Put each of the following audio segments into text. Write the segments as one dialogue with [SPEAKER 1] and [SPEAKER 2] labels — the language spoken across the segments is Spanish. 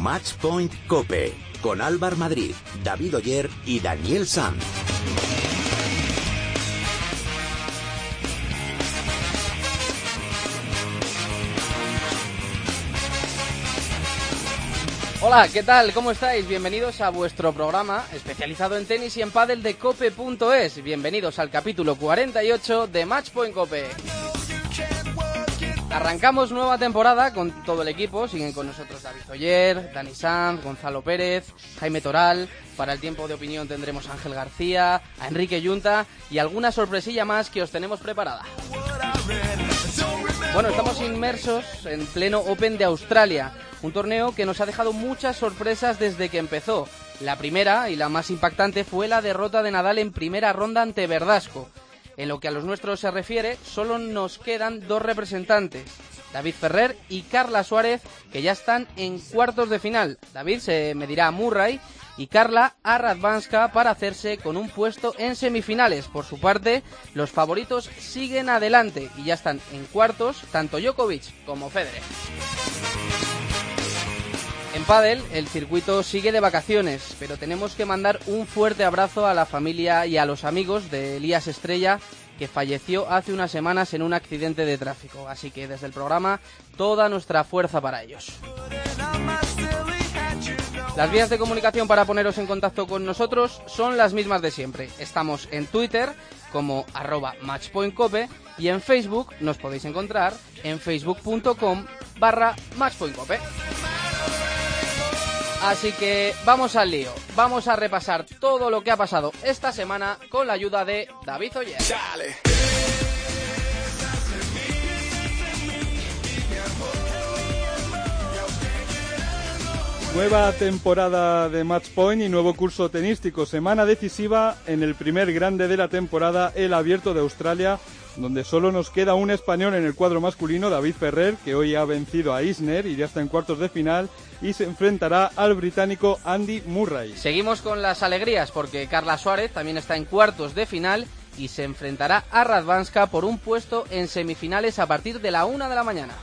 [SPEAKER 1] Matchpoint Cope con Álvar Madrid, David Oyer y Daniel Sanz.
[SPEAKER 2] Hola, ¿qué tal? ¿Cómo estáis? Bienvenidos a vuestro programa especializado en tenis y en pádel de cope.es. Bienvenidos al capítulo 48 de Matchpoint Cope. Arrancamos nueva temporada con todo el equipo. Siguen con nosotros David Oyer, Dani Sanz, Gonzalo Pérez, Jaime Toral. Para el tiempo de opinión tendremos a Ángel García, a Enrique Yunta y alguna sorpresilla más que os tenemos preparada. Bueno, estamos inmersos en pleno Open de Australia, un torneo que nos ha dejado muchas sorpresas desde que empezó. La primera y la más impactante fue la derrota de Nadal en primera ronda ante Verdasco. En lo que a los nuestros se refiere, solo nos quedan dos representantes, David Ferrer y Carla Suárez, que ya están en cuartos de final. David se medirá a Murray y Carla a Radvanska para hacerse con un puesto en semifinales. Por su parte, los favoritos siguen adelante y ya están en cuartos tanto Djokovic como Federer. En Padel, el circuito sigue de vacaciones, pero tenemos que mandar un fuerte abrazo a la familia y a los amigos de Elías Estrella, que falleció hace unas semanas en un accidente de tráfico. Así que desde el programa, toda nuestra fuerza para ellos. Las vías de comunicación para poneros en contacto con nosotros son las mismas de siempre. Estamos en Twitter como arroba matchpointcope y en Facebook nos podéis encontrar en facebook.com barra matchpointcope. Así que vamos al lío. Vamos a repasar todo lo que ha pasado esta semana con la ayuda de David Oyer.
[SPEAKER 3] Nueva temporada de Match Point y nuevo curso tenístico. Semana decisiva en el primer grande de la temporada, el Abierto de Australia, donde solo nos queda un español en el cuadro masculino, David Ferrer, que hoy ha vencido a Isner y ya está en cuartos de final, y se enfrentará al británico Andy Murray.
[SPEAKER 2] Seguimos con las alegrías porque Carla Suárez también está en cuartos de final y se enfrentará a Radvanska por un puesto en semifinales a partir de la una de la mañana.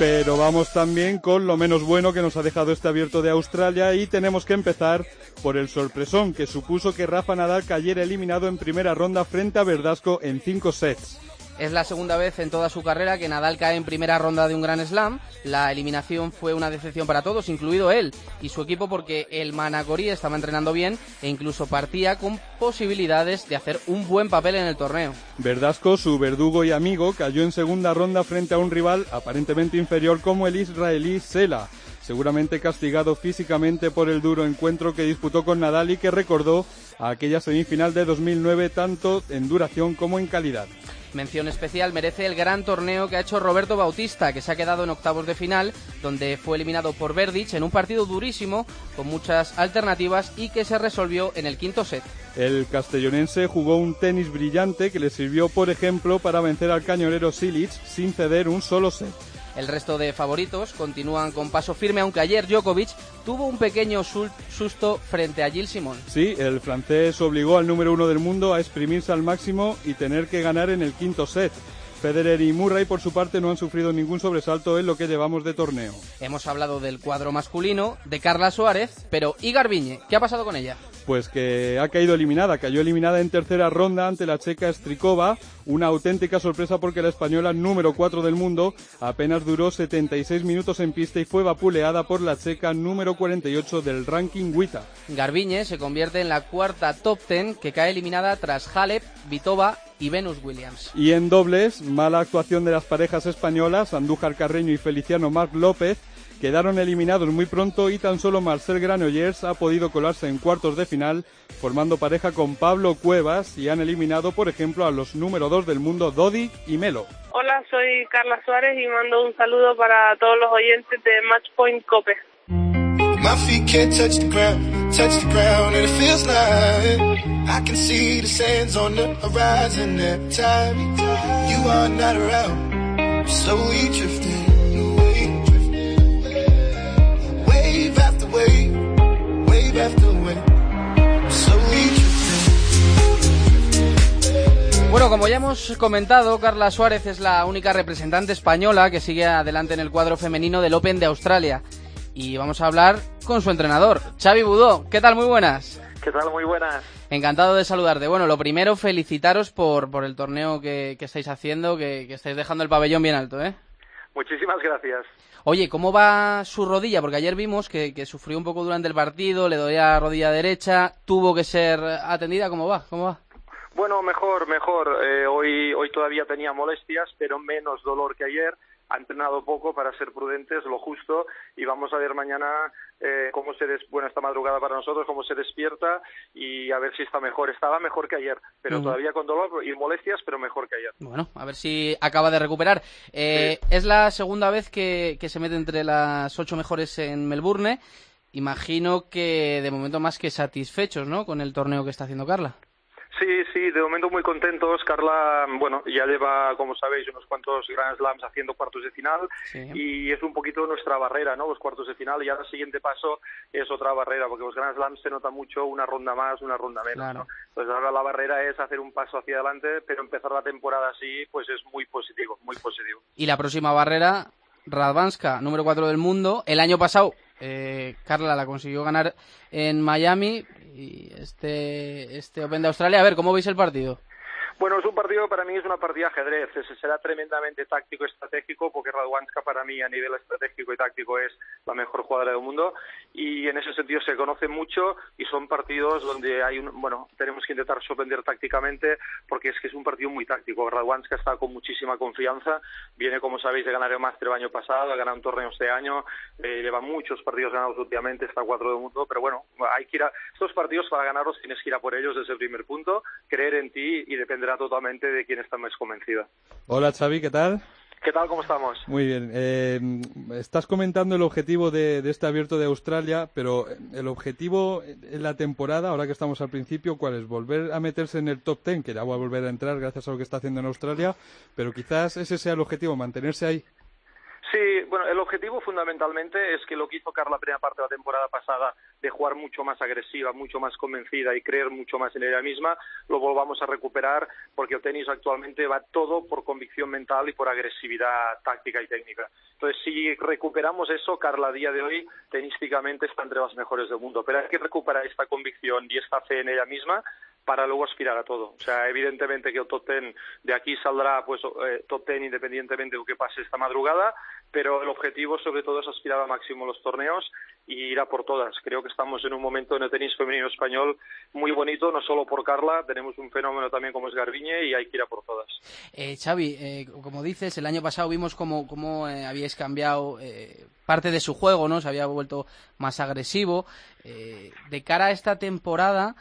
[SPEAKER 3] Pero vamos también con lo menos bueno que nos ha dejado este abierto de Australia y tenemos que empezar por el sorpresón que supuso que Rafa Nadal cayera eliminado en primera ronda frente a Verdasco en cinco sets.
[SPEAKER 2] Es la segunda vez en toda su carrera que Nadal cae en primera ronda de un Gran Slam. La eliminación fue una decepción para todos, incluido él y su equipo, porque el Manacori estaba entrenando bien e incluso partía con posibilidades de hacer un buen papel en el torneo.
[SPEAKER 3] Verdasco, su verdugo y amigo, cayó en segunda ronda frente a un rival aparentemente inferior como el israelí Sela seguramente castigado físicamente por el duro encuentro que disputó con Nadal y que recordó a aquella semifinal de 2009 tanto en duración como en calidad.
[SPEAKER 2] Mención especial merece el gran torneo que ha hecho Roberto Bautista, que se ha quedado en octavos de final, donde fue eliminado por Verdic en un partido durísimo, con muchas alternativas y que se resolvió en el quinto set.
[SPEAKER 3] El castellonense jugó un tenis brillante que le sirvió, por ejemplo, para vencer al cañonero Silic sin ceder un solo set.
[SPEAKER 2] El resto de favoritos continúan con paso firme, aunque ayer Djokovic tuvo un pequeño susto frente a Gilles Simon.
[SPEAKER 3] Sí, el francés obligó al número uno del mundo a exprimirse al máximo y tener que ganar en el quinto set. Federer y Murray, por su parte, no han sufrido ningún sobresalto en lo que llevamos de torneo.
[SPEAKER 2] Hemos hablado del cuadro masculino, de Carla Suárez, pero ¿y Garbiñe? ¿Qué ha pasado con ella?
[SPEAKER 3] Pues que ha caído eliminada, cayó eliminada en tercera ronda ante la checa Strikova, una auténtica sorpresa porque la española número 4 del mundo apenas duró 76 minutos en pista y fue vapuleada por la checa número 48 del ranking WITA.
[SPEAKER 2] Garbiñe se convierte en la cuarta top 10 que cae eliminada tras Halep, Vitova y Venus Williams.
[SPEAKER 3] Y en dobles, mala actuación de las parejas españolas, Andújar Carreño y Feliciano Marc López, quedaron eliminados muy pronto y tan solo Marcel Granollers ha podido colarse en cuartos de final formando pareja con Pablo Cuevas y han eliminado por ejemplo a los número 2 del mundo Dodi y Melo.
[SPEAKER 4] Hola, soy Carla Suárez y mando un saludo para todos los oyentes de Matchpoint Cope. My feet can't touch the ground, touch the ground, and it feels like I can see the sands on the horizon every time you are not around. Wave, slowly drifting.
[SPEAKER 2] Bueno, como ya hemos comentado, Carla Suárez es la única representante española que sigue adelante en el cuadro femenino del Open de Australia. Y vamos a hablar con su entrenador, Xavi Budó. ¿Qué tal? Muy buenas.
[SPEAKER 5] ¿Qué tal? Muy buenas.
[SPEAKER 2] Encantado de saludarte. Bueno, lo primero, felicitaros por, por el torneo que, estáis haciendo, que, que estáis dejando el pabellón bien alto, ¿eh?
[SPEAKER 5] Muchísimas gracias.
[SPEAKER 2] Oye, ¿cómo va su rodilla? Porque ayer vimos que, sufrió un poco durante el partido, le dolía la rodilla derecha, tuvo que ser atendida. ¿Cómo va? ¿Cómo va?
[SPEAKER 5] Bueno, mejor, mejor. Eh, hoy, hoy todavía tenía molestias, pero menos dolor que ayer ha entrenado poco para ser prudentes, lo justo, y vamos a ver mañana eh, cómo se des bueno esta madrugada para nosotros, cómo se despierta y a ver si está mejor. Estaba mejor que ayer, pero todavía con dolor y molestias, pero mejor que ayer.
[SPEAKER 2] Bueno, a ver si acaba de recuperar. Eh, es la segunda vez que, que se mete entre las ocho mejores en Melbourne. Imagino que de momento más que satisfechos, ¿no? Con el torneo que está haciendo Carla.
[SPEAKER 5] Sí, sí, de momento muy contentos. Carla, bueno, ya lleva, como sabéis, unos cuantos Grand Slams haciendo cuartos de final y es un poquito nuestra barrera, ¿no? Los cuartos de final y ahora el siguiente paso es otra barrera, porque los Grand Slams se nota mucho una ronda más, una ronda menos, ¿no? Entonces ahora la barrera es hacer un paso hacia adelante, pero empezar la temporada así, pues es muy positivo, muy positivo.
[SPEAKER 2] Y la próxima barrera, Radvanska, número 4 del mundo. El año pasado eh, Carla la consiguió ganar en Miami y este, este Open de Australia. A ver, ¿cómo veis el partido?
[SPEAKER 5] Bueno, es un partido para mí es una partida ajedrez. Ese será tremendamente táctico y estratégico porque Radwanska para mí a nivel estratégico y táctico es la mejor jugadora del mundo y en ese sentido se conoce mucho y son partidos donde hay un, bueno, tenemos que intentar sorprender tácticamente porque es que es un partido muy táctico. Radwanska está con muchísima confianza, viene como sabéis de ganar el máster el año pasado, ha ganado un torneo este año, eh, lleva muchos partidos ganados últimamente, está cuatro del mundo, pero bueno, hay que ir a estos partidos para ganarlos tienes que ir a por ellos desde el primer punto, creer en ti y totalmente de quién está más convencida.
[SPEAKER 3] Hola Xavi, ¿qué tal?
[SPEAKER 5] ¿Qué tal? ¿Cómo estamos?
[SPEAKER 3] Muy bien. Eh, estás comentando el objetivo de, este abierto de Australia, pero el objetivo en la temporada, ahora que estamos al principio, ¿cuál es? Volver a meterse en el top ten, que ya va a volver a entrar gracias a lo que está haciendo en Australia, pero quizás ese sea el objetivo, mantenerse ahí.
[SPEAKER 5] Sí, bueno, el objetivo fundamentalmente es que lo que hizo Carla la primera parte de la temporada pasada, de jugar mucho más agresiva, mucho más convencida y creer mucho más en ella misma, lo volvamos a recuperar porque el tenis actualmente va todo por convicción mental y por agresividad táctica y técnica. Entonces, si recuperamos eso, Carla a día de hoy tenísticamente está entre las mejores del mundo, pero hay que recuperar esta convicción y esta fe en ella misma para luego aspirar a todo. O sea, evidentemente que el top ten de aquí saldrá pues eh, top ten independientemente de lo que pase esta madrugada, pero el objetivo sobre todo es aspirar al máximo los torneos y ir a por todas. Creo que estamos en un momento en el tenis femenino español muy bonito, no solo por Carla, tenemos un fenómeno también como es Garbiñe y hay que ir a por todas.
[SPEAKER 2] Eh, eh, como dices, el año pasado vimos cómo, cómo eh, habíais cambiado eh, parte de su juego, ¿no? Se había vuelto más agresivo. de cara a esta temporada,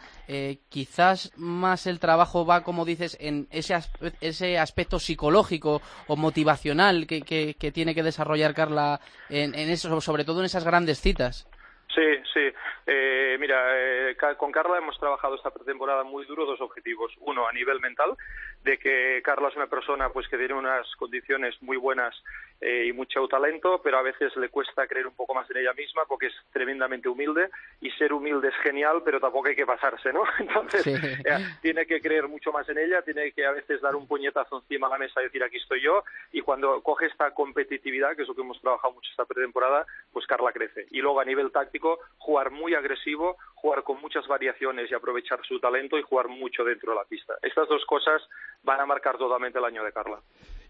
[SPEAKER 2] quizás más el trabajo va, como dices, en ese, ese aspecto psicológico o motivacional que, que, tiene que desarrollar Carla en, en eso, sobre todo en esas grandes citas.
[SPEAKER 5] Sí, sí. Eh, mira, eh, con Carla hemos trabajado esta pretemporada muy duro dos objetivos. Uno, a nivel mental, de que Carla es una persona pues que tiene unas condiciones muy buenas eh, y mucho talento, pero a veces le cuesta creer un poco más en ella misma porque es tremendamente humilde y ser humilde es genial, pero tampoco hay que pasarse, ¿no? Entonces, tiene que creer mucho más en ella, tiene que a veces dar un puñetazo encima de la mesa y decir aquí estoy yo y cuando coge esta competitividad, que es lo que hemos trabajado mucho esta pretemporada, pues Carla crece. Y luego a nivel táctico, jugar muy agresivo, jugar con muchas variaciones y aprovechar su talento y jugar mucho dentro de la pista. Estas dos cosas van a marcar totalmente el año de Carla.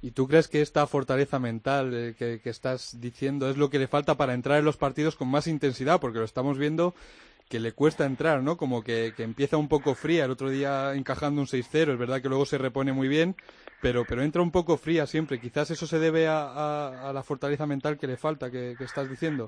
[SPEAKER 3] ¿Y tú crees que esta fortaleza mental eh, que, estás diciendo es lo que le falta para entrar en los partidos con más intensidad? Porque lo estamos viendo que le cuesta entrar, ¿no? Como que, empieza un poco fría, el otro día encajando un 6-0, es verdad que luego se repone muy bien, pero, pero entra un poco fría siempre. Quizás eso se debe a, la fortaleza mental que le falta, que estás diciendo.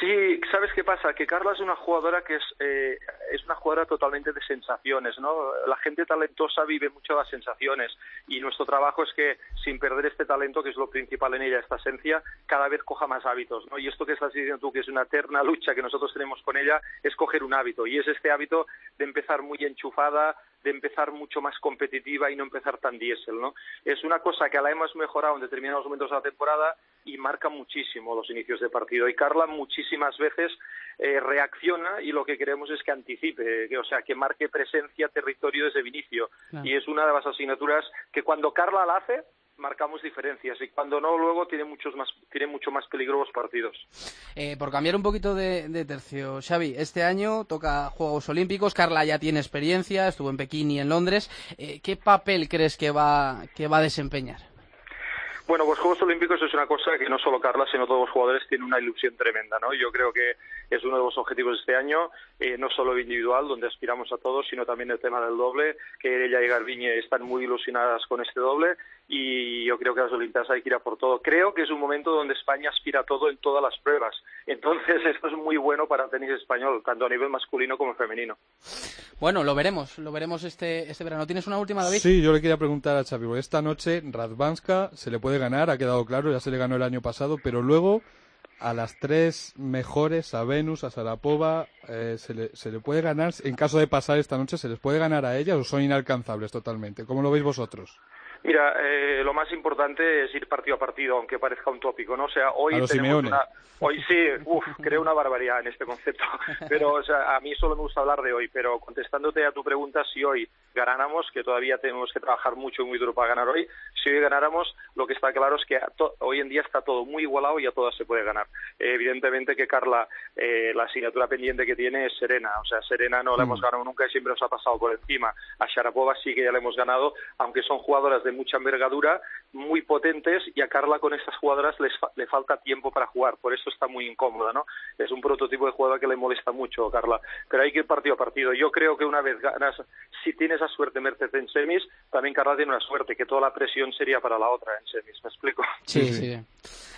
[SPEAKER 5] Sí, ¿sabes qué pasa? Que Carla es una jugadora que es, eh, es una jugadora totalmente de sensaciones, ¿no? La gente talentosa vive mucho las sensaciones y nuestro trabajo es que, sin perder este talento, que es lo principal en ella, esta esencia, cada vez coja más hábitos, ¿no? Y esto que estás diciendo tú, que es una eterna lucha que nosotros tenemos con ella, es coger un hábito y es este hábito de empezar muy enchufada, de empezar mucho más competitiva y no empezar tan diésel, ¿no? Es una cosa que la hemos mejorado en determinados momentos de la temporada y marca muchísimo los inicios de partido. Y Carla muchísimas veces eh, reacciona y lo que queremos es que anticipe, que, o sea, que marque presencia, territorio desde el inicio. Y es una de las asignaturas que cuando Carla la hace, marcamos diferencias. Y cuando no luego tiene muchos más tiene mucho más peligro los partidos.
[SPEAKER 2] Eh, por cambiar un poquito de, tercio Xavi este año toca Juegos Olímpicos. Carla ya tiene experiencia estuvo en Pekín y en Londres. Eh, qué papel crees que va que va a desempeñar
[SPEAKER 5] bueno, pues Juegos Olímpicos es una cosa que no solo Carla, sino todos los jugadores tienen una ilusión tremenda, ¿no? Yo creo que es uno de los objetivos de este año, eh, no solo individual, donde aspiramos a todos, sino también el tema del doble, que ella y Garbiñe están muy ilusionadas con este doble y yo creo que las Olimpiadas hay que ir a por todo. Creo que es un momento donde España aspira a todo en todas las pruebas. Entonces, esto es muy bueno para el tenis español, tanto a nivel masculino como femenino.
[SPEAKER 2] Bueno, lo veremos, lo veremos este, este verano. ¿Tienes una última, David?
[SPEAKER 3] Sí, yo le quería preguntar a Xavi, esta noche Radvanska se le puede ganar, ha quedado claro, ya se le ganó el año pasado, pero luego a las tres mejores, a Venus, a Sarapova, eh, se, le, se le puede ganar, en caso de pasar esta noche, ¿se les puede ganar a ellas o son inalcanzables totalmente? ¿Cómo lo veis vosotros?
[SPEAKER 5] Mira, eh, lo más importante es ir partido a partido, aunque parezca un tópico, ¿no? O sea, hoy tenemos una... Hoy sí, uff, creo una barbaridad en este concepto, pero o sea, a mí solo me gusta hablar de hoy, pero contestándote a tu pregunta, si hoy ganáramos, que todavía tenemos que trabajar mucho y muy duro para ganar hoy, si hoy ganáramos, lo que está claro es que hoy en día está todo muy igualado y a todas se puede ganar. Eh, evidentemente que Carla, eh, la asignatura pendiente que tiene es Serena, o sea, Serena no la hemos mm. ganado nunca y siempre nos ha pasado por encima. A Sharapova sí que ya la hemos ganado, aunque son jugadoras de mucha envergadura, muy potentes y a Carla con estas jugadoras le falta tiempo para jugar, por eso está muy incómoda, ¿no? Es un prototipo de jugadora que le molesta mucho, Carla, pero hay que ir partido a partido. Yo creo que una vez ganas, si tienes esa suerte Mercedes en semis, también Carla tiene una suerte, que toda la presión sería para la otra en semis, ¿me explico?
[SPEAKER 2] Sí, sí.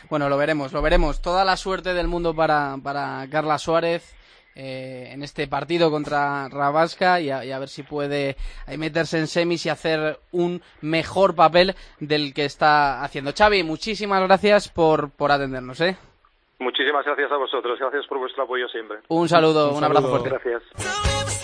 [SPEAKER 2] Bueno, lo veremos, lo veremos. Toda la suerte del mundo para, para Carla Suárez. Eh, en este partido contra Rabasca y a, ver si puede meterse en semis y hacer un mejor papel del que está haciendo. Xavi, muchísimas gracias por, por atendernos. ¿eh?
[SPEAKER 5] Muchísimas gracias a vosotros, gracias por vuestro apoyo siempre.
[SPEAKER 2] Un saludo, un, abrazo fuerte.
[SPEAKER 5] Gracias.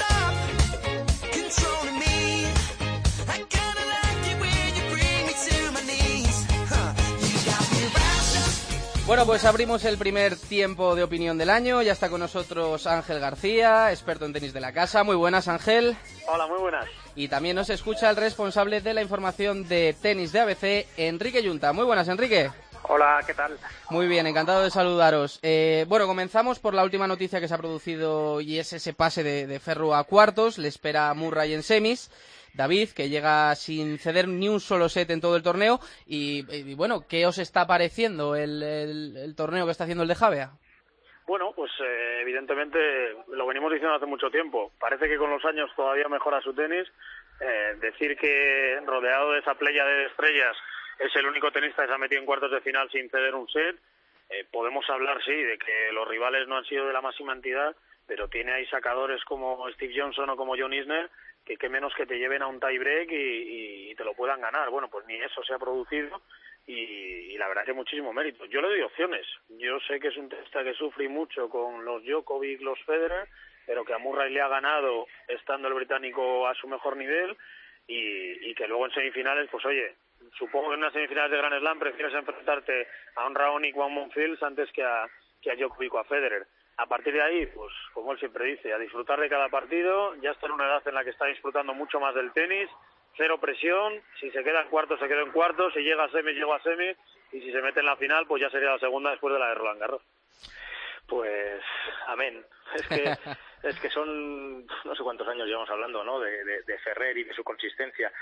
[SPEAKER 2] Bueno, pues abrimos el primer tiempo de opinión del año. Ya está con nosotros Ángel García, experto en tenis de la casa. Muy buenas, Ángel.
[SPEAKER 6] Hola, muy buenas.
[SPEAKER 2] Y también nos escucha el responsable de la información de tenis de ABC, Enrique Yunta. Muy buenas, Enrique.
[SPEAKER 6] Hola, ¿qué tal?
[SPEAKER 2] Muy bien, encantado de saludaros. Eh, bueno, comenzamos por la última noticia que se ha producido y es ese pase de, de Ferro a cuartos. Le espera Murray en semis. David, que llega sin ceder ni un solo set en todo el torneo. Y, bueno, ¿qué os está pareciendo el, torneo que está haciendo el de Javea?
[SPEAKER 6] Bueno, pues eh, evidentemente lo venimos diciendo hace mucho tiempo. Parece que con los años todavía mejora su tenis. Eh, decir que rodeado de esa playa de estrellas es el único tenista que se ha metido en cuartos de final sin ceder un set. Eh, podemos hablar, sí, de que los rivales no han sido de la máxima entidad, pero tiene ahí sacadores como Steve Johnson o como John Isner que, que menos que te lleven a un tiebreak y, y, te lo puedan ganar. Bueno, pues ni eso se ha producido y, la verdad que muchísimo mérito. Yo le doy opciones. Yo sé que es un testa que sufre mucho con los Djokovic, los Federer, pero que a Murray le ha ganado estando el británico a su mejor nivel y, y que luego en semifinales, pues oye, supongo que en unas semifinales de Grand Slam prefieres enfrentarte a un Raonic o a un Monfils antes que a, que a Djokovic o a Federer a partir de ahí, pues como él siempre dice, a disfrutar de cada partido, ya está en una edad en la que está disfrutando mucho más del tenis, cero presión, si se queda en cuarto se queda en cuarto, si llega a semi llega a semi y si se mete en la final pues ya sería la segunda después de la de Roland Garros.
[SPEAKER 7] Pues amén. Es que es que son no sé cuántos años llevamos hablando, ¿no? De, de, Ferrer y de su consistencia.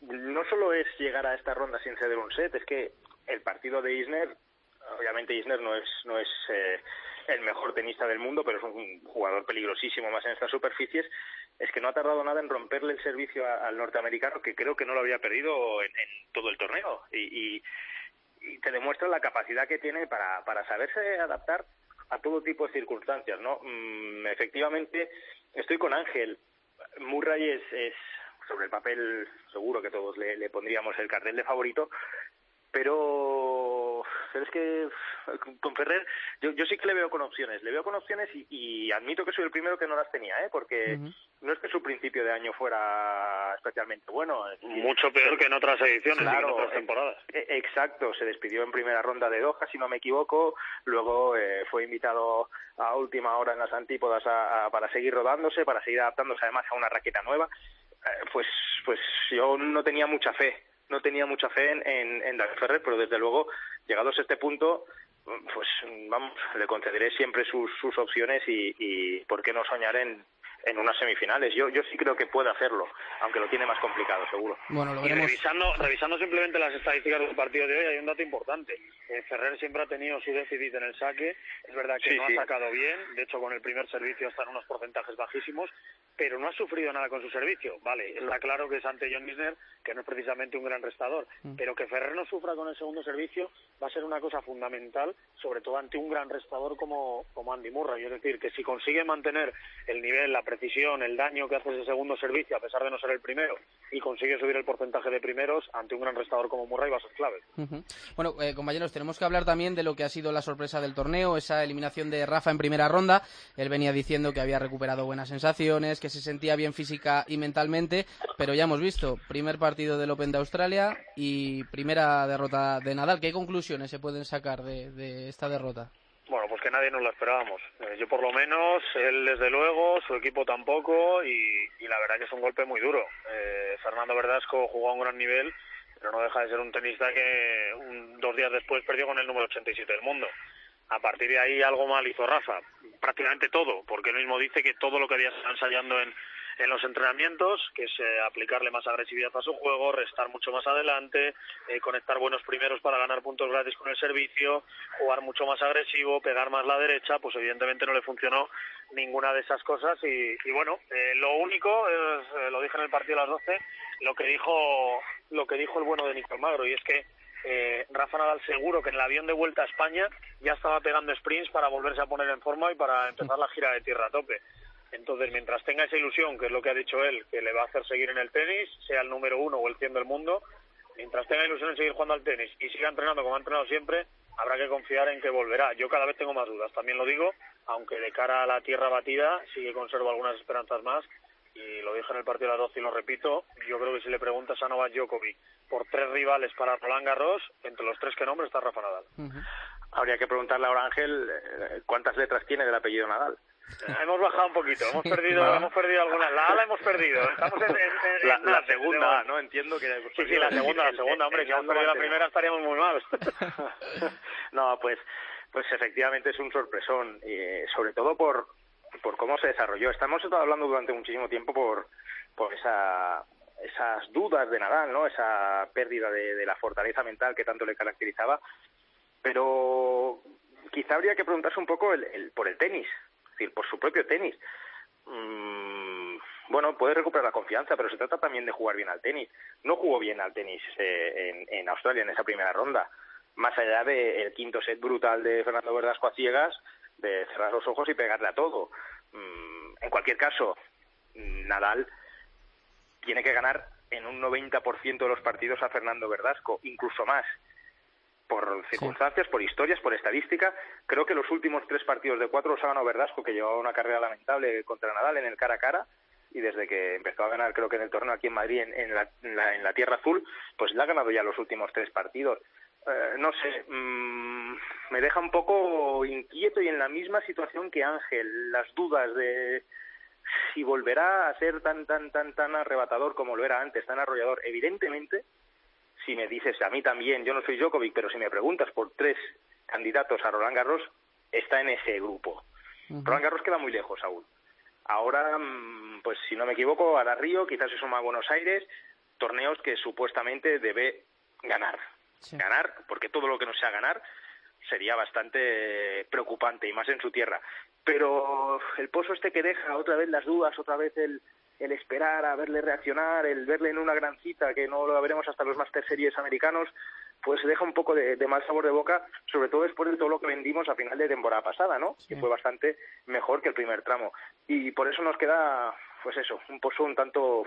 [SPEAKER 7] No solo es llegar a esta ronda sin ceder un set, es que el partido de Isner, obviamente Isner no es no es eh, el mejor tenista del mundo, pero es un jugador peligrosísimo más en estas superficies, es que no ha tardado nada en romperle el servicio al norteamericano, que creo que no lo había perdido en, todo el torneo. Y, te demuestra la capacidad que tiene para, para saberse adaptar a todo tipo de circunstancias, ¿no? Mm, efectivamente, estoy con Ángel. Murray es, es, sobre el papel, seguro que todos le, le pondríamos el cartel de favorito, pero es que con Ferrer yo, yo sí que le veo con opciones, le veo con opciones y, admito que soy el primero que no las tenía, ¿eh? porque no es que su principio de año fuera especialmente bueno.
[SPEAKER 6] Mucho peor que en otras ediciones, en otras temporadas.
[SPEAKER 7] E, exacto, se despidió en primera ronda de Doha, si no me equivoco, luego eh, fue invitado a última hora en las antípodas para seguir rodándose, para seguir adaptándose además a una raqueta nueva. Eh, pues, pues yo no tenía mucha fe no tenía mucha fe en, en, David Ferrer, pero desde luego, llegados a este punto, pues vamos, le concederé siempre sus, sus opciones y, y por qué no soñar en, en unas semifinales. Yo, yo sí creo que puede hacerlo, aunque lo tiene más complicado, seguro.
[SPEAKER 2] Bueno,
[SPEAKER 6] y revisando, revisando simplemente las estadísticas del partido de hoy, hay un dato importante. Eh, Ferrer siempre ha tenido su déficit en el saque. Es verdad que no ha sacado bien, de hecho con el primer servicio están unos porcentajes bajísimos, pero no ha sufrido nada con su servicio. Vale, está claro que es ante John Isner, que no es precisamente un gran restador, mm. pero que Ferrer no sufra con el segundo servicio va a ser una cosa fundamental, sobre todo ante un gran restador como, como Andy Murray. Es decir, que si consigue mantener el nivel, la precisión, el daño que hace ese segundo servicio, a pesar de no ser el primero, y consigue subir el porcentaje de primeros, ante un gran restador como Murray va a ser clave.
[SPEAKER 2] Bueno, eh, compañeros, tenemos que hablar también de lo que ha sido la sorpresa del torneo, esa eliminación de Rafa en primera ronda. Él venía diciendo que había recuperado buenas sensaciones, que se sentía bien física y mentalmente, pero ya hemos visto, primer partido del Open de Australia y primera derrota de Nadal. ¿Qué conclusiones se pueden sacar de esta derrota?
[SPEAKER 6] Bueno, pues que nadie nos lo esperábamos. Eh, yo por lo menos, él desde luego, su equipo tampoco y, la verdad que es un golpe muy duro. Eh, Fernando Verdasco jugó a un gran nivel, pero no deja de ser un tenista que dos días después perdió con el número 87 del mundo. A partir de ahí algo mal hizo Rafa, prácticamente todo, porque él mismo dice que todo lo que había estado ensayando en, en los entrenamientos, que es eh, aplicarle más agresividad a su juego, restar mucho más adelante, eh, conectar buenos primeros para ganar puntos gratis con el servicio, jugar mucho más agresivo, pegar más la derecha, pues evidentemente no le funcionó ninguna de esas cosas y, bueno, eh, lo único, es, lo dije en el partido a las 12, lo que dijo, lo que dijo el bueno de Nico Magro y es que eh, Rafa Nadal seguro que en el avión de vuelta a España ya estaba pegando sprints para volverse a poner en forma y para empezar la gira de tierra a tope. Entonces, mientras tenga esa ilusión, que es lo que ha dicho él, que le va a hacer seguir en el tenis, sea el número uno o el cien del mundo, mientras tenga ilusión en seguir jugando al tenis y siga entrenando como ha entrenado siempre, habrá que confiar en que volverá. Yo cada vez tengo más dudas, también lo digo, aunque de cara a la tierra batida sí que conservo algunas esperanzas más. Y lo dije en el partido de las 12 y lo repito, yo creo que si le preguntas a Novak Djokovic por tres rivales para Roland Garros, entre los tres que nombre está Rafa Nadal.
[SPEAKER 7] Habría que preguntarle ahora, Ángel, eh, cuántas letras tiene del apellido Nadal.
[SPEAKER 6] Hemos bajado un poquito, hemos perdido, hemos perdido algunas. La ala hemos perdido. Estamos en,
[SPEAKER 7] la, segunda, ¿no? Entiendo que.
[SPEAKER 6] Sí, sí, la segunda, la segunda, hombre. Si hemos perdido la primera estaríamos muy mal.
[SPEAKER 7] no, pues, pues efectivamente es un sorpresón, sobre todo por, por cómo se desarrolló. Estamos hablando durante muchísimo tiempo por, por esa esas dudas de Nadal, ¿no? Esa pérdida de, de la fortaleza mental que tanto le caracterizaba. Pero quizá habría que preguntarse un poco el, el, por el tenis, decir, por su propio tenis. Mm, bueno, puede recuperar la confianza, pero se trata también de jugar bien al tenis. No jugó bien al tenis eh, en, Australia en esa primera ronda, más allá del quinto set brutal de Fernando Verdasco a ciegas, de cerrar los ojos y pegarle a todo. Mm, en cualquier caso, Nadal tiene que ganar en un 90% de los partidos a Fernando Verdasco, incluso más por circunstancias, por historias, por estadística. Creo que los últimos tres partidos de cuatro los ha ganado Verdasco, que llevaba una carrera lamentable contra Nadal en el cara a cara. Y desde que empezó a ganar, creo que en el torneo aquí en Madrid, en, la, en, la, Tierra Azul, pues le ha ganado ya los últimos tres partidos. Eh, no sé, mm, me deja un poco inquieto y en la misma situación que Ángel, las dudas de si volverá a ser tan, tan, tan, tan arrebatador como lo era antes, tan arrollador. Evidentemente, si me dices a mí también, yo no soy Djokovic, pero si me preguntas por tres candidatos a Roland Garros, está en ese grupo. Roland Garros queda muy lejos aún. Ahora, mm, pues si no me equivoco, hará Río, quizás se suma a Buenos Aires, torneos que supuestamente debe ganar. Ganar, porque todo lo que no sea ganar sería bastante preocupante y más en su tierra. Pero el pozo este que deja otra vez las dudas, otra vez el, el esperar a verle reaccionar, el verle en una gran cita que no lo veremos hasta los Master Series americanos, pues deja un poco de, mal sabor de boca, sobre todo después de todo lo que vendimos a final de temporada pasada, ¿no? Que fue bastante mejor que el primer tramo. Y por eso nos queda, pues eso, un pozo un tanto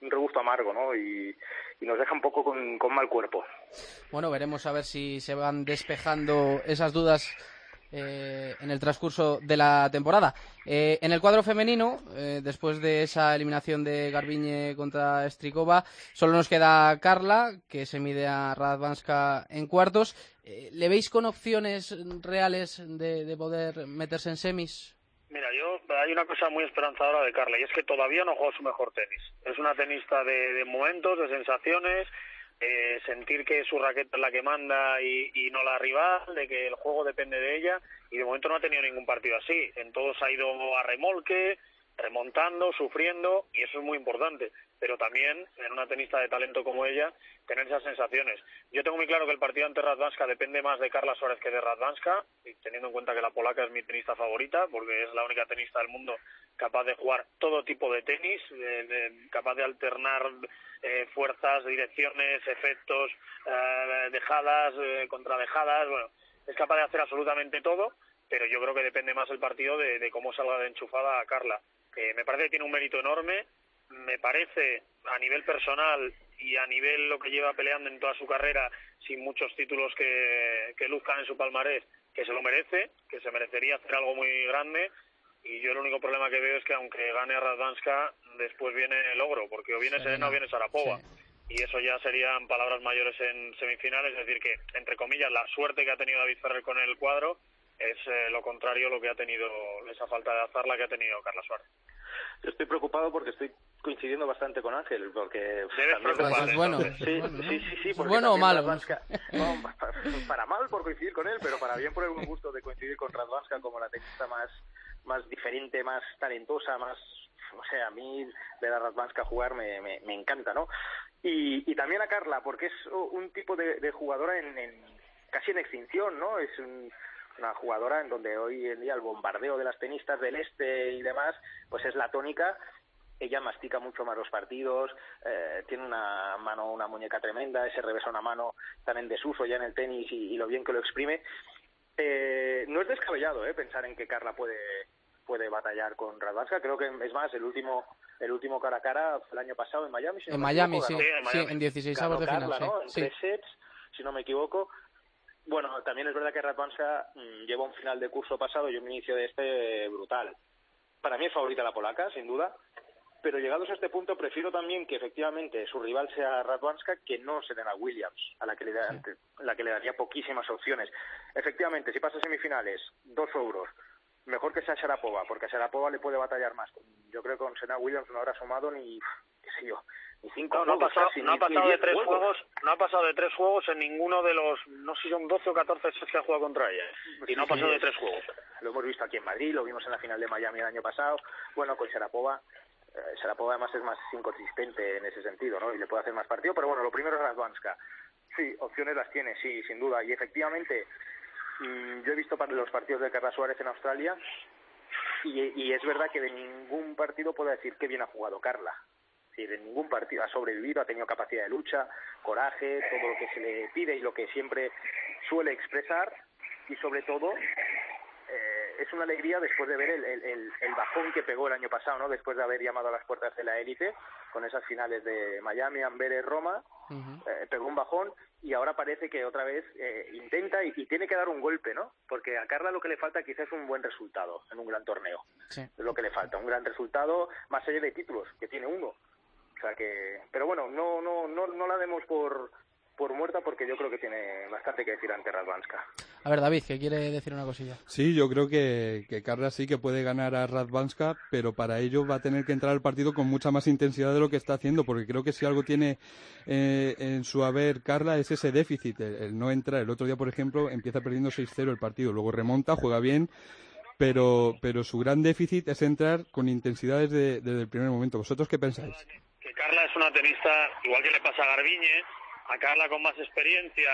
[SPEAKER 7] un regusto amargo, ¿no? Y, nos deja un poco con, mal cuerpo.
[SPEAKER 2] Bueno, veremos a ver si se van despejando esas dudas eh, en el transcurso de la temporada. Eh, en el cuadro femenino, eh, después de esa eliminación de Garbiñe contra Strikova, solo nos queda Carla, que se mide a Radvanska en cuartos. ¿Le veis con opciones reales de poder meterse en semis?
[SPEAKER 6] Mira, yo hay una cosa muy esperanzadora de Carla y es que todavía no juega su mejor tenis. Es una tenista de, momentos, de sensaciones, eh, sentir que su raqueta es la que manda y, y, no la rival, de que el juego depende de ella y de momento no ha tenido ningún partido así. En todos ha ido a remolque, remontando, sufriendo y eso es muy importante pero también en una tenista de talento como ella, tener esas sensaciones. Yo tengo muy claro que el partido ante Radvanska depende más de Carla Suárez que de Radvanska, y teniendo en cuenta que la polaca es mi tenista favorita, porque es la única tenista del mundo capaz de jugar todo tipo de tenis, capaz de alternar eh, fuerzas, direcciones, efectos, eh, dejadas, eh, contradejadas, bueno, es capaz de hacer absolutamente todo, pero yo creo que depende más el partido de, cómo salga de enchufada a Carla. Me parece que tiene un mérito enorme, me parece a nivel personal y a nivel lo que lleva peleando en toda su carrera sin muchos títulos que, que luzcan en su palmarés que se lo merece, que se merecería hacer algo muy grande. Y yo el único problema que veo es que aunque gane a Radvanska después viene el logro porque o viene Serena o viene Sarapova y eso ya serían palabras mayores en semifinales, es decir que entre comillas la suerte que ha tenido David Ferrer con el cuadro es eh, lo contrario lo que ha tenido esa falta de azar la que ha tenido Carla Suárez.
[SPEAKER 7] Yo estoy preocupado porque estoy coincidiendo bastante con Ángel, porque...
[SPEAKER 2] Pues bueno.
[SPEAKER 7] Sí, sí, sí, sí
[SPEAKER 2] ¿Bueno o malo?
[SPEAKER 7] para, mal por coincidir con él, pero para bien por el buen gusto de coincidir con Radvanska como la tenista más, más diferente, más talentosa, más... O sea, a mí ver a Radvanska jugar me, me, me encanta, ¿no? Y, y, también a Carla, porque es un tipo de, de jugadora en, en, casi en extinción, ¿no? Es un una jugadora en donde hoy en día el bombardeo de las tenistas del este y demás, pues es la tónica. Ella mastica mucho más los partidos, eh, tiene una mano, una muñeca tremenda, ese revés a una mano tan en desuso ya en el tenis y, lo bien que lo exprime. Eh, no es descabellado eh, pensar en que Carla puede puede batallar con Radvanska. Creo que es más el último el último cara a cara el año pasado en Miami.
[SPEAKER 2] en, Miami, sí, en 16 avos de final.
[SPEAKER 7] En tres sets, si no me equivoco. Bueno, también es verdad que Radwanska mm, lleva un final de curso pasado y un inicio de este brutal. Para mí es favorita la polaca, sin duda, pero llegados a este punto prefiero también que efectivamente su rival sea Radwanska que no Serena Williams, a la que le, la que le daría poquísimas opciones. Efectivamente, si pasa a semifinales, dos euros, mejor que sea Sharapova, porque a Sharapova le puede batallar más. Yo creo que con Serena Williams no habrá sumado ni, qué sé yo,
[SPEAKER 6] no, ha pasado, no ha pasado de tres juegos. no ha pasado de tres juegos en ninguno de los, no sé si son 12 o 14 sets que ha jugado contra ella. ¿eh? Y no ha pasado de tres juegos.
[SPEAKER 7] Lo hemos visto aquí en Madrid, lo vimos en la final de Miami el año pasado. Bueno, con Sharapova, eh, Sharapova además es más inconsistente en ese sentido, ¿no? Y le puede hacer más partido, pero bueno, lo primero es Radvanska. Sí, opciones las tiene, sí, sin duda. Y efectivamente, mm, yo he visto los partidos de Carla Suárez en Australia y, y es verdad que de ningún partido puedo decir que bien ha jugado Carla decir, en ningún partido ha sobrevivido, ha tenido capacidad de lucha, coraje, todo lo que se le pide y lo que siempre suele expresar y sobre todo eh, es una alegría después de ver el, el, el, bajón que pegó el año pasado, ¿no? Después de haber llamado a las puertas de la élite con esas finales de Miami, Amberes, Roma, eh, pegó un bajón y ahora parece que otra vez eh, intenta y, tiene que dar un golpe, ¿no? Porque a Carla lo que le falta quizás es un buen resultado en un gran torneo. Es lo que le falta, un gran resultado más allá de títulos, que tiene uno que, pero bueno, no, no, no, no la demos por, por muerta porque yo creo que tiene bastante que decir ante Radvanska.
[SPEAKER 2] A ver, David, que quiere decir una cosilla.
[SPEAKER 3] Sí, yo creo que, que Carla sí que puede ganar a Radvanska, pero para ello va a tener que entrar al partido con mucha más intensidad de lo que está haciendo, porque creo que si algo tiene eh, en su haber Carla es ese déficit, el, no entrar. El otro día, por ejemplo, empieza perdiendo 6-0 el partido, luego remonta, juega bien, pero, pero su gran déficit es entrar con intensidades desde el primer momento. ¿Vosotros qué pensáis?
[SPEAKER 6] Carla es una tenista, igual que le pasa a Garbiñe, a Carla con más experiencia,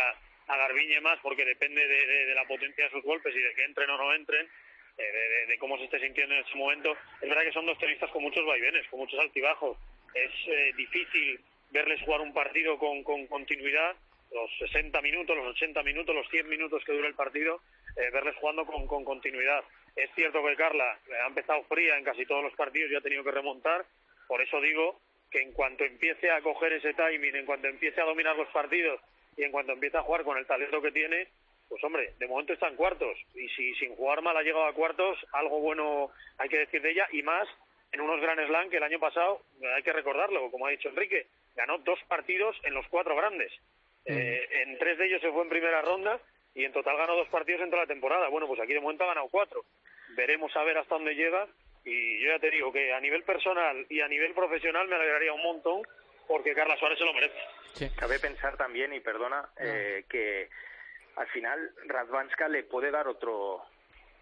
[SPEAKER 6] a Garbiñe más, porque depende de, la potencia de sus golpes y de que entren o no entren, eh, de, cómo se esté sintiendo en ese momento. Es verdad que son dos tenistas con muchos vaivenes, con muchos altibajos. Es eh, difícil verles jugar un partido con, continuidad, los 60 minutos, los 80 minutos, los 100 minutos que dura el partido, eh, verles jugando con, con continuidad. Es cierto que Carla ha empezado fría en casi todos los partidos y ha tenido que remontar, por eso digo que en cuanto empiece a coger ese timing, en cuanto empiece a dominar los partidos y en cuanto empiece a jugar con el talento que tiene, pues hombre, de momento está en cuartos y si sin jugar mal ha llegado a cuartos, algo bueno hay que decir de ella y más en unos Grand Slam que el año pasado, hay que recordarlo, como ha dicho Enrique, ganó dos partidos en los cuatro grandes. Eh, en tres de ellos se fue en primera ronda y en total ganó dos partidos en toda la temporada. Bueno, pues aquí de momento ha ganado cuatro. Veremos a ver hasta dónde llega y yo ya te digo que a nivel personal y a nivel profesional me alegraría un montón porque Carla Suárez se lo merece.
[SPEAKER 7] Cabe pensar también, y perdona, eh, que al final Radvanska le puede dar otro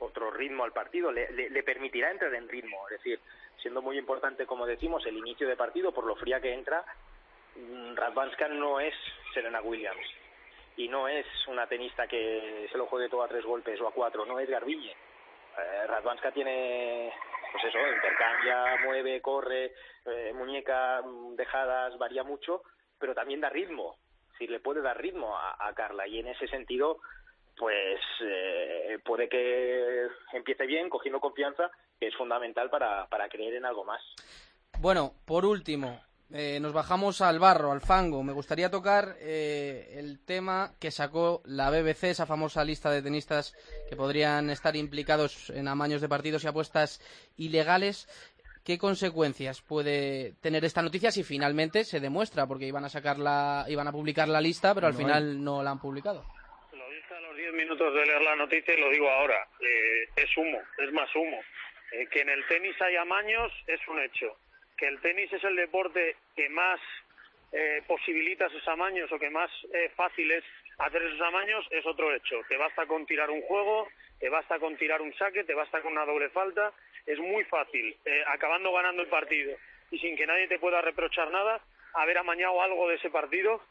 [SPEAKER 7] otro ritmo al partido, le, le, permitirá entrar en ritmo, es decir, siendo muy importante, como decimos, el inicio de partido por lo fría que entra, mm, Radvanska no es Serena Williams y no es una tenista que se lo juegue todo a tres golpes o a cuatro, no es Garbiñe. Eh, Radvanska tiene, pues eso, intercambia, mueve, corre, eh, muñeca, mm, dejadas, varía mucho, pero también da ritmo. Si le puede dar ritmo a, Carla. Y en ese sentido pues eh, puede que empiece bien cogiendo confianza que es fundamental para, para creer en algo más.
[SPEAKER 2] Bueno por último eh, nos bajamos al barro, al fango. Me gustaría tocar eh, el tema que sacó la BBC, esa famosa lista de tenistas que podrían estar implicados en amaños de partidos y apuestas ilegales. ¿Qué consecuencias puede tener esta noticia si finalmente se demuestra? Porque iban a sacar la, iban a publicar la lista, pero al final no la han publicado.
[SPEAKER 6] Lo dije a los 10 minutos de leer la noticia y lo digo ahora. Eh, es humo, es más humo. Eh, que en el tenis hay amaños es un hecho. Que el tenis es el deporte que más eh, posibilita esos amaños o que más fácil es hacer esos amaños es otro hecho. Te basta con tirar un juego, te basta con tirar un saque, te basta con una doble falta es muy fácil, eh, acabando ganando el partido y sin que nadie te pueda reprochar nada, haber amañado algo de ese partido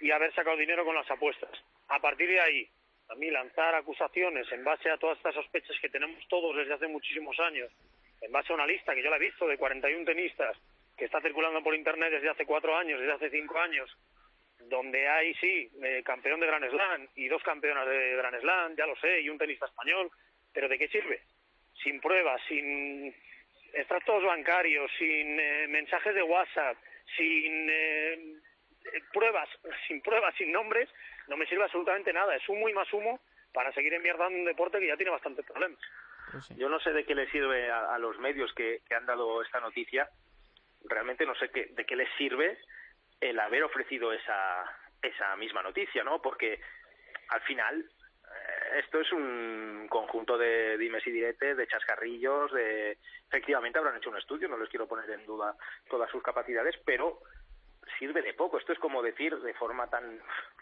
[SPEAKER 6] y haber sacado dinero con las apuestas. A partir de ahí, a mí lanzar acusaciones en base a todas estas sospechas que tenemos todos desde hace muchísimos años, en base a una lista que yo la he visto de 41 tenistas que está circulando por internet desde hace cuatro años, desde hace cinco años, donde hay, sí, eh, campeón de Grand Slam y dos campeonas de Grand Slam, ya lo sé, y un tenista español, pero ¿de qué sirve? sin pruebas, sin extractos bancarios, sin eh, mensajes de WhatsApp, sin eh, pruebas, sin pruebas, sin nombres, no me sirve absolutamente nada. Es humo y más humo para seguir enviando un deporte que ya tiene bastantes problemas.
[SPEAKER 7] Pues Yo no sé de qué le sirve a, los medios que, han dado esta noticia. Realmente no sé qué, de qué les sirve el haber ofrecido esa, esa misma noticia, ¿no? Porque al final esto es un conjunto de dimes y diretes, de chascarrillos, de... Efectivamente habrán hecho un estudio, no les quiero poner en duda todas sus capacidades, pero sirve de poco. Esto es como decir de forma tan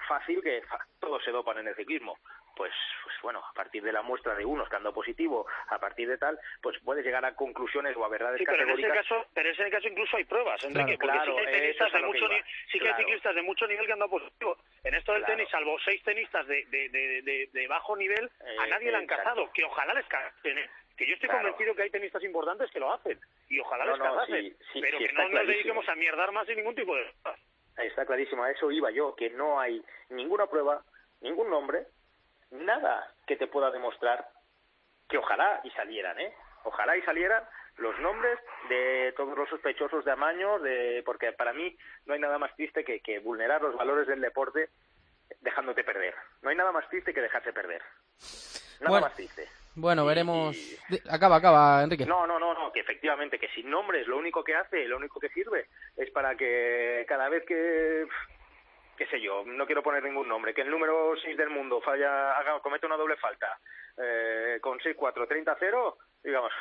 [SPEAKER 7] fácil que todos se dopan en el ciclismo. Pues, pues bueno, a partir de la muestra de unos que han dado positivo, a partir de tal, pues puedes llegar a conclusiones o a verdades
[SPEAKER 6] sí, pero En ese caso, pero en ese caso incluso hay pruebas, Enrique, porque sí que hay tenistas, de mucho, sí que hay ciclistas de mucho nivel que han dado positivo. En esto del tenis, salvo seis tenistas de, de, de, de bajo nivel, a nadie le han cazado. Que ojalá les cacen, ¿eh? que yo estoy convencido que hay tenistas importantes que lo hacen y ojalá les no, pero que no nos dediquemos a mierdar más sin ningún tipo de
[SPEAKER 7] está clarísimo a eso iba yo que no hay ninguna prueba ningún nombre nada que te pueda demostrar que ojalá y salieran eh ojalá y salieran los nombres de todos los sospechosos de amaño de porque para mí no hay nada más triste que, que vulnerar los valores del deporte dejándote perder no hay nada más triste que dejarse perder nada más triste
[SPEAKER 2] bueno, veremos. Acaba, acaba, Enrique.
[SPEAKER 7] No, no, no, no, que efectivamente, que sin nombres lo único que hace, lo único que sirve es para que cada vez que, qué sé yo, no quiero poner ningún nombre, que el número 6 del mundo falla, haga, comete una doble falta eh, con 6-4, 30-0, digamos,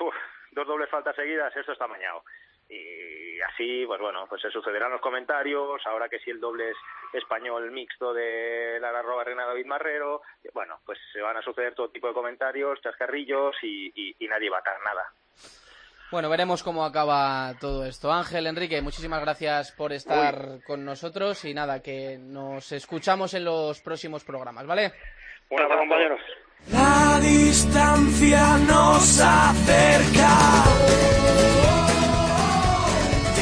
[SPEAKER 7] dos dobles faltas seguidas, esto está mañado y así pues bueno pues se sucederán los comentarios ahora que si el doble es español mixto de la Roba Reina David Marrero bueno pues se van a suceder todo tipo de comentarios chascarrillos y, nadie va a atar nada
[SPEAKER 2] bueno, veremos cómo acaba todo esto. Ángel, Enrique, muchísimas gracias por estar con nosotros y nada, que nos escuchamos en los próximos programas, ¿vale?
[SPEAKER 6] Buenas compañeros.
[SPEAKER 8] La distancia nos acerca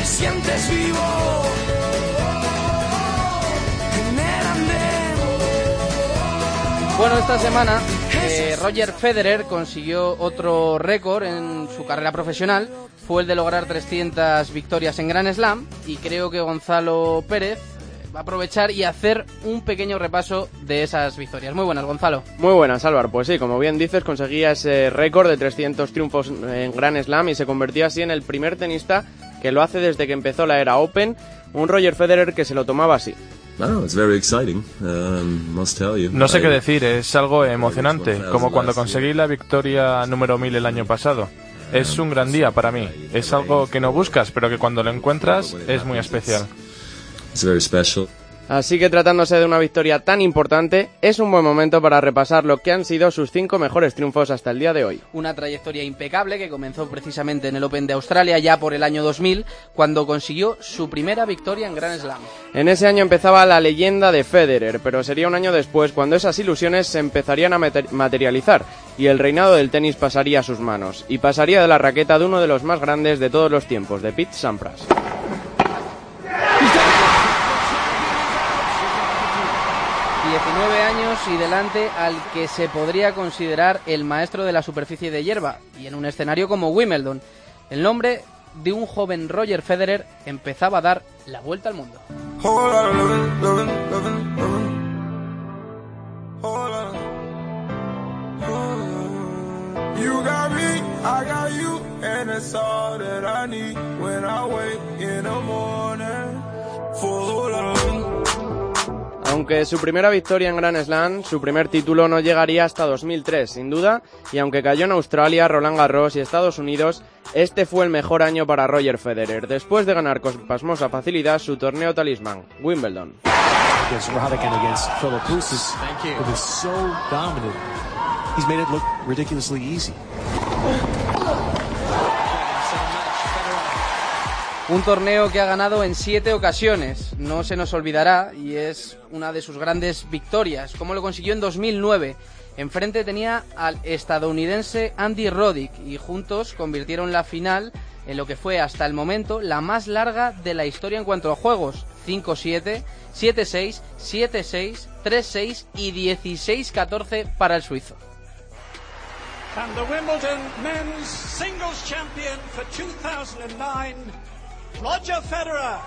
[SPEAKER 8] sientes vivo. En el andén,
[SPEAKER 2] Bueno, esta semana Roger Federer consiguió otro récord en su carrera profesional. Fue el de lograr 300 victorias en Grand Slam y creo que Gonzalo Pérez eh, va a aprovechar y hacer un pequeño repaso de esas victorias. Muy buenas, Gonzalo.
[SPEAKER 9] Muy buenas, Álvaro. Pues sí, como bien dices, conseguía ese récord de 300 triunfos en Grand Slam y se convertía así en el primer tenista que lo hace desde que empezó la era Open, un Roger Federer que se lo tomaba así.
[SPEAKER 10] Um,
[SPEAKER 11] no sé qué decir, es algo emocionante, como cuando conseguí la victoria número 1000 el año pasado. Es un gran día para mí, es algo que no buscas, pero que cuando lo encuentras es muy especial.
[SPEAKER 9] Así que tratándose de una victoria tan importante, es un buen momento para repasar lo que han sido sus cinco mejores triunfos hasta el día de hoy.
[SPEAKER 2] Una trayectoria impecable que comenzó precisamente en el Open de Australia ya por el año 2000, cuando consiguió su primera victoria en Grand Slam.
[SPEAKER 9] En ese año empezaba la leyenda de Federer, pero sería un año después cuando esas ilusiones se empezarían a materializar y el reinado del tenis pasaría a sus manos, y pasaría de la raqueta de uno de los más grandes de todos los tiempos, de Pete Sampras.
[SPEAKER 2] 19 años y delante al que se podría considerar el maestro de la superficie de hierba y en un escenario como Wimbledon. El nombre de un joven Roger Federer empezaba a dar la vuelta al mundo.
[SPEAKER 9] Aunque su primera victoria en Grand Slam, su primer título no llegaría hasta 2003, sin duda, y aunque cayó en Australia, Roland Garros y Estados Unidos, este fue el mejor año para Roger Federer, después de ganar con pasmosa facilidad su torneo talismán, Wimbledon.
[SPEAKER 2] Un torneo que ha ganado en siete ocasiones, no se nos olvidará, y es una de sus grandes victorias, como lo consiguió en 2009. Enfrente tenía al estadounidense Andy Roddick y juntos convirtieron la final en lo que fue hasta el momento la más larga de la historia en cuanto a juegos. 5-7, 7-6, 7-6, 3-6 y 16-14 para el suizo. And the Wimbledon Men's Singles Champion for 2009 Roger Federer.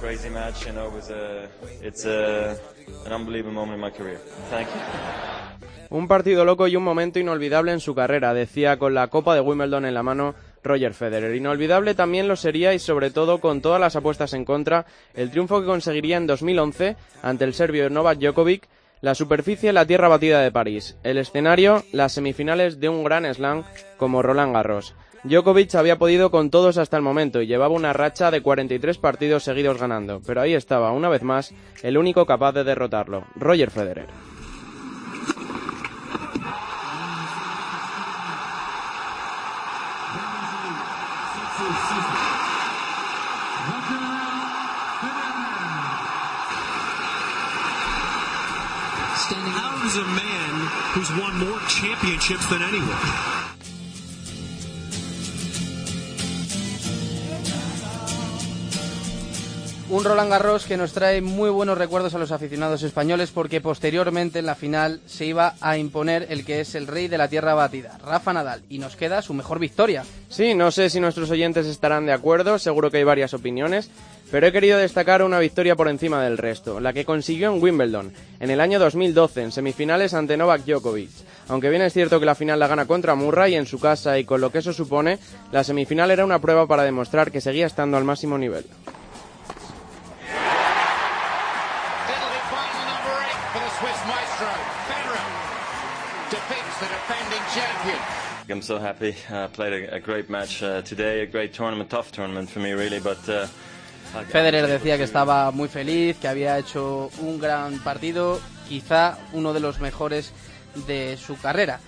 [SPEAKER 10] Crazy match, you know, it was a, it's a, an unbelievable moment in my career. Thank you.
[SPEAKER 9] Un partido loco y un momento inolvidable en su carrera, decía con la Copa de Wimbledon en la mano Roger Federer. Inolvidable también lo sería y sobre todo con todas las apuestas en contra, el triunfo que conseguiría en 2011 ante el serbio Novak Djokovic la superficie, la tierra batida de París. El escenario, las semifinales de un gran slam como Roland Garros. Djokovic había podido con todos hasta el momento y llevaba una racha de 43 partidos seguidos ganando, pero ahí estaba, una vez más, el único capaz de derrotarlo, Roger Federer. won more championships than anyone.
[SPEAKER 2] Un Roland Garros que nos trae muy buenos recuerdos a los aficionados españoles porque posteriormente en la final se iba a imponer el que es el rey de la tierra batida, Rafa Nadal, y nos queda su mejor victoria.
[SPEAKER 9] Sí, no sé si nuestros oyentes estarán de acuerdo, seguro que hay varias opiniones, pero he querido destacar una victoria por encima del resto, la que consiguió en Wimbledon, en el año 2012, en semifinales ante Novak Djokovic. Aunque bien es cierto que la final la gana contra Murray en su casa y con lo que eso supone, la semifinal era una prueba para demostrar que seguía estando al máximo nivel.
[SPEAKER 10] I'm so happy. I played a, great match uh, today, a great tournament, tough tournament for me really, but uh,
[SPEAKER 2] Federer decía que estaba muy feliz, que había hecho un gran partido, quizá uno de los mejores de su carrera.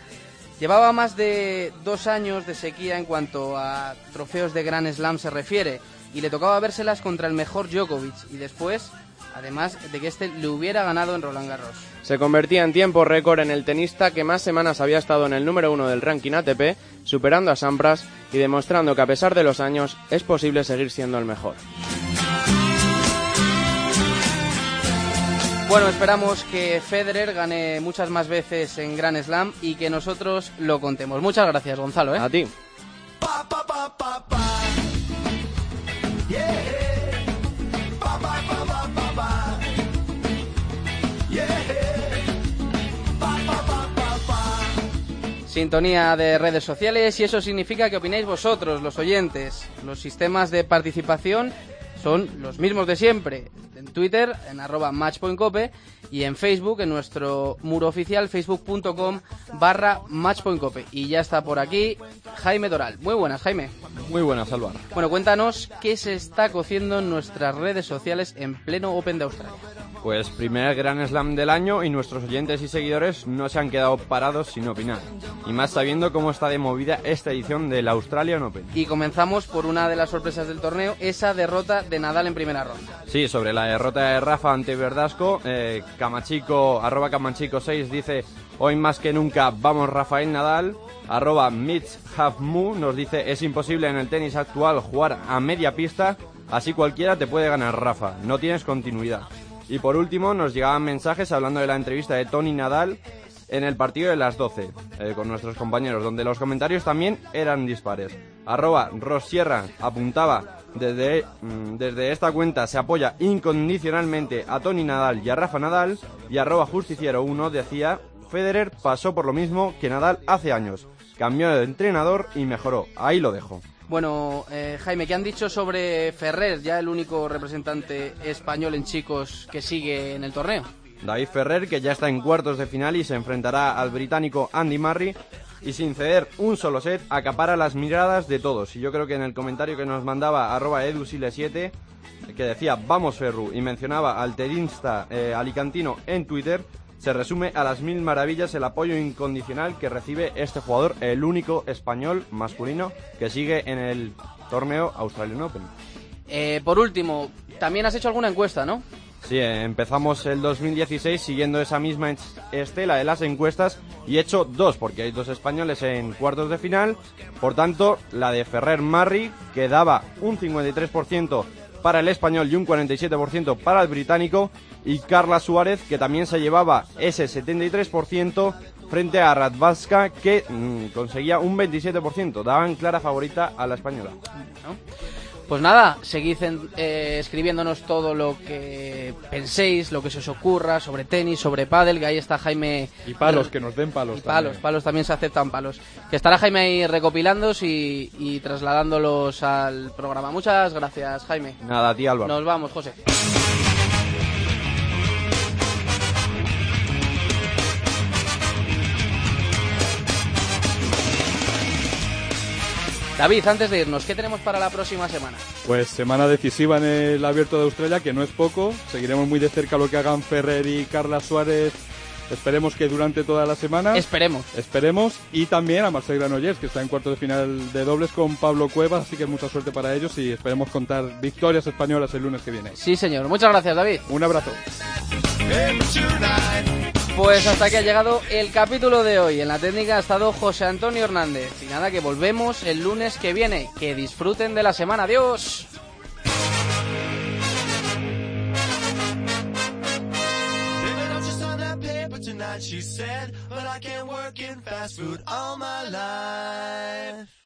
[SPEAKER 2] Llevaba más de dos años de sequía en cuanto a trofeos de Grand Slam se refiere y le tocaba vérselas contra el mejor Djokovic y después además de que este le hubiera ganado en Roland Garros.
[SPEAKER 9] Se convertía en tiempo récord en el tenista que más semanas había estado en el número uno del ranking ATP, superando a Sampras y demostrando que a pesar de los años es posible seguir siendo el mejor.
[SPEAKER 2] Bueno, esperamos que Federer gane muchas más veces en Grand Slam y que nosotros lo contemos. Muchas gracias, Gonzalo. ¿eh?
[SPEAKER 9] A ti.
[SPEAKER 2] Sintonía de redes sociales y eso significa que opináis vosotros, los oyentes. Los sistemas de participación son los mismos de siempre. En Twitter, en arroba matchpointcope y en Facebook, en nuestro muro oficial, facebook.com barra matchpointcope. Y ya está por aquí Jaime Doral. Muy buenas, Jaime.
[SPEAKER 12] Muy buenas, Álvaro.
[SPEAKER 2] Bueno, cuéntanos qué se está cociendo en nuestras redes sociales en pleno Open de Australia.
[SPEAKER 12] Pues primer Gran Slam del año y nuestros oyentes y seguidores no se han quedado parados sin opinar. Y más sabiendo cómo está de movida esta edición del Australian Open.
[SPEAKER 2] Y comenzamos por una de las sorpresas del torneo, esa derrota de Nadal en primera ronda.
[SPEAKER 12] Sí, sobre la derrota de Rafa ante Verdasco, eh, Camachico, arroba Camachico6 dice, hoy más que nunca vamos Rafael Nadal. Arroba Mitch nos dice, es imposible en el tenis actual jugar a media pista, así cualquiera te puede ganar Rafa, no tienes continuidad. Y por último, nos llegaban mensajes hablando de la entrevista de Tony Nadal en el partido de las 12 eh, con nuestros compañeros, donde los comentarios también eran dispares. Arroba Rosierra apuntaba desde, mm, desde esta cuenta se apoya incondicionalmente a Tony Nadal y a Rafa Nadal y arroba Justiciero 1 decía Federer pasó por lo mismo que Nadal hace años. Cambió de entrenador y mejoró. Ahí lo dejo.
[SPEAKER 2] Bueno, eh, Jaime, ¿qué han dicho sobre Ferrer, ya el único representante español en chicos que sigue en el torneo?
[SPEAKER 12] David Ferrer, que ya está en cuartos de final y se enfrentará al británico Andy Murray, y sin ceder un solo set, acapara las miradas de todos. Y yo creo que en el comentario que nos mandaba arroba edusile7, que decía vamos Ferru, y mencionaba al tenista eh, alicantino en Twitter, se resume a las mil maravillas el apoyo incondicional que recibe este jugador, el único español masculino que sigue en el torneo Australian Open.
[SPEAKER 2] Eh, por último, también has hecho alguna encuesta, ¿no?
[SPEAKER 12] Sí, empezamos el 2016 siguiendo esa misma estela de las encuestas y he hecho dos, porque hay dos españoles en cuartos de final. Por tanto, la de Ferrer Marri, que daba un 53% para el español y un 47% para el británico, y Carla Suárez, que también se llevaba ese 73% frente a Radvaska, que mm, conseguía un 27%. Daban clara favorita a la española.
[SPEAKER 2] Pues nada, seguid eh, escribiéndonos todo lo que penséis, lo que se os ocurra sobre tenis, sobre pádel, que ahí está Jaime...
[SPEAKER 3] Y palos, que nos den palos
[SPEAKER 2] y palos, palos también se aceptan palos. Que estará Jaime ahí recopilándolos y, y trasladándolos al programa. Muchas gracias, Jaime.
[SPEAKER 12] Nada, a ti, Álvaro.
[SPEAKER 2] Nos vamos, José. David, antes de irnos, ¿qué tenemos para la próxima semana?
[SPEAKER 3] Pues semana decisiva en el Abierto de Australia, que no es poco. Seguiremos muy de cerca lo que hagan Ferrer y Carla Suárez. Esperemos que durante toda la semana.
[SPEAKER 2] Esperemos.
[SPEAKER 3] Esperemos. Y también a Marcel Granollers, que está en cuarto de final de dobles con Pablo Cuevas. Así que mucha suerte para ellos y esperemos contar victorias españolas el lunes que viene.
[SPEAKER 2] Sí, señor. Muchas gracias, David.
[SPEAKER 3] Un abrazo.
[SPEAKER 2] Pues hasta aquí ha llegado el capítulo de hoy. En la técnica ha estado José Antonio Hernández. Y nada, que volvemos el lunes que viene. Que disfruten de la semana. Adiós.